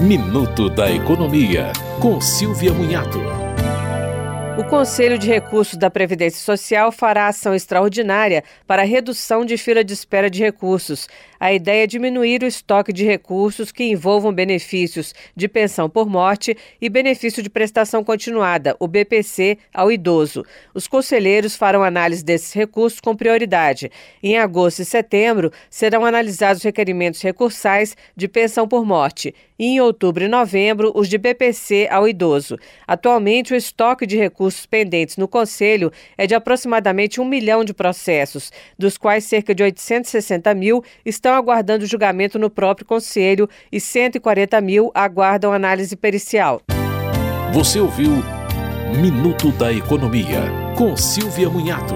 Minuto da Economia, com Silvia Munhato. O Conselho de Recursos da Previdência Social fará ação extraordinária para a redução de fila de espera de recursos. A ideia é diminuir o estoque de recursos que envolvam benefícios de pensão por morte e benefício de prestação continuada, o BPC, ao idoso. Os conselheiros farão análise desses recursos com prioridade. Em agosto e setembro, serão analisados requerimentos recursais de pensão por morte e em outubro e novembro os de BPC ao idoso. Atualmente, o estoque de recursos pendentes no Conselho é de aproximadamente um milhão de processos, dos quais cerca de 860 mil estão aguardando julgamento no próprio Conselho e 140 mil aguardam análise pericial. Você ouviu Minuto da Economia, com Silvia Munhato.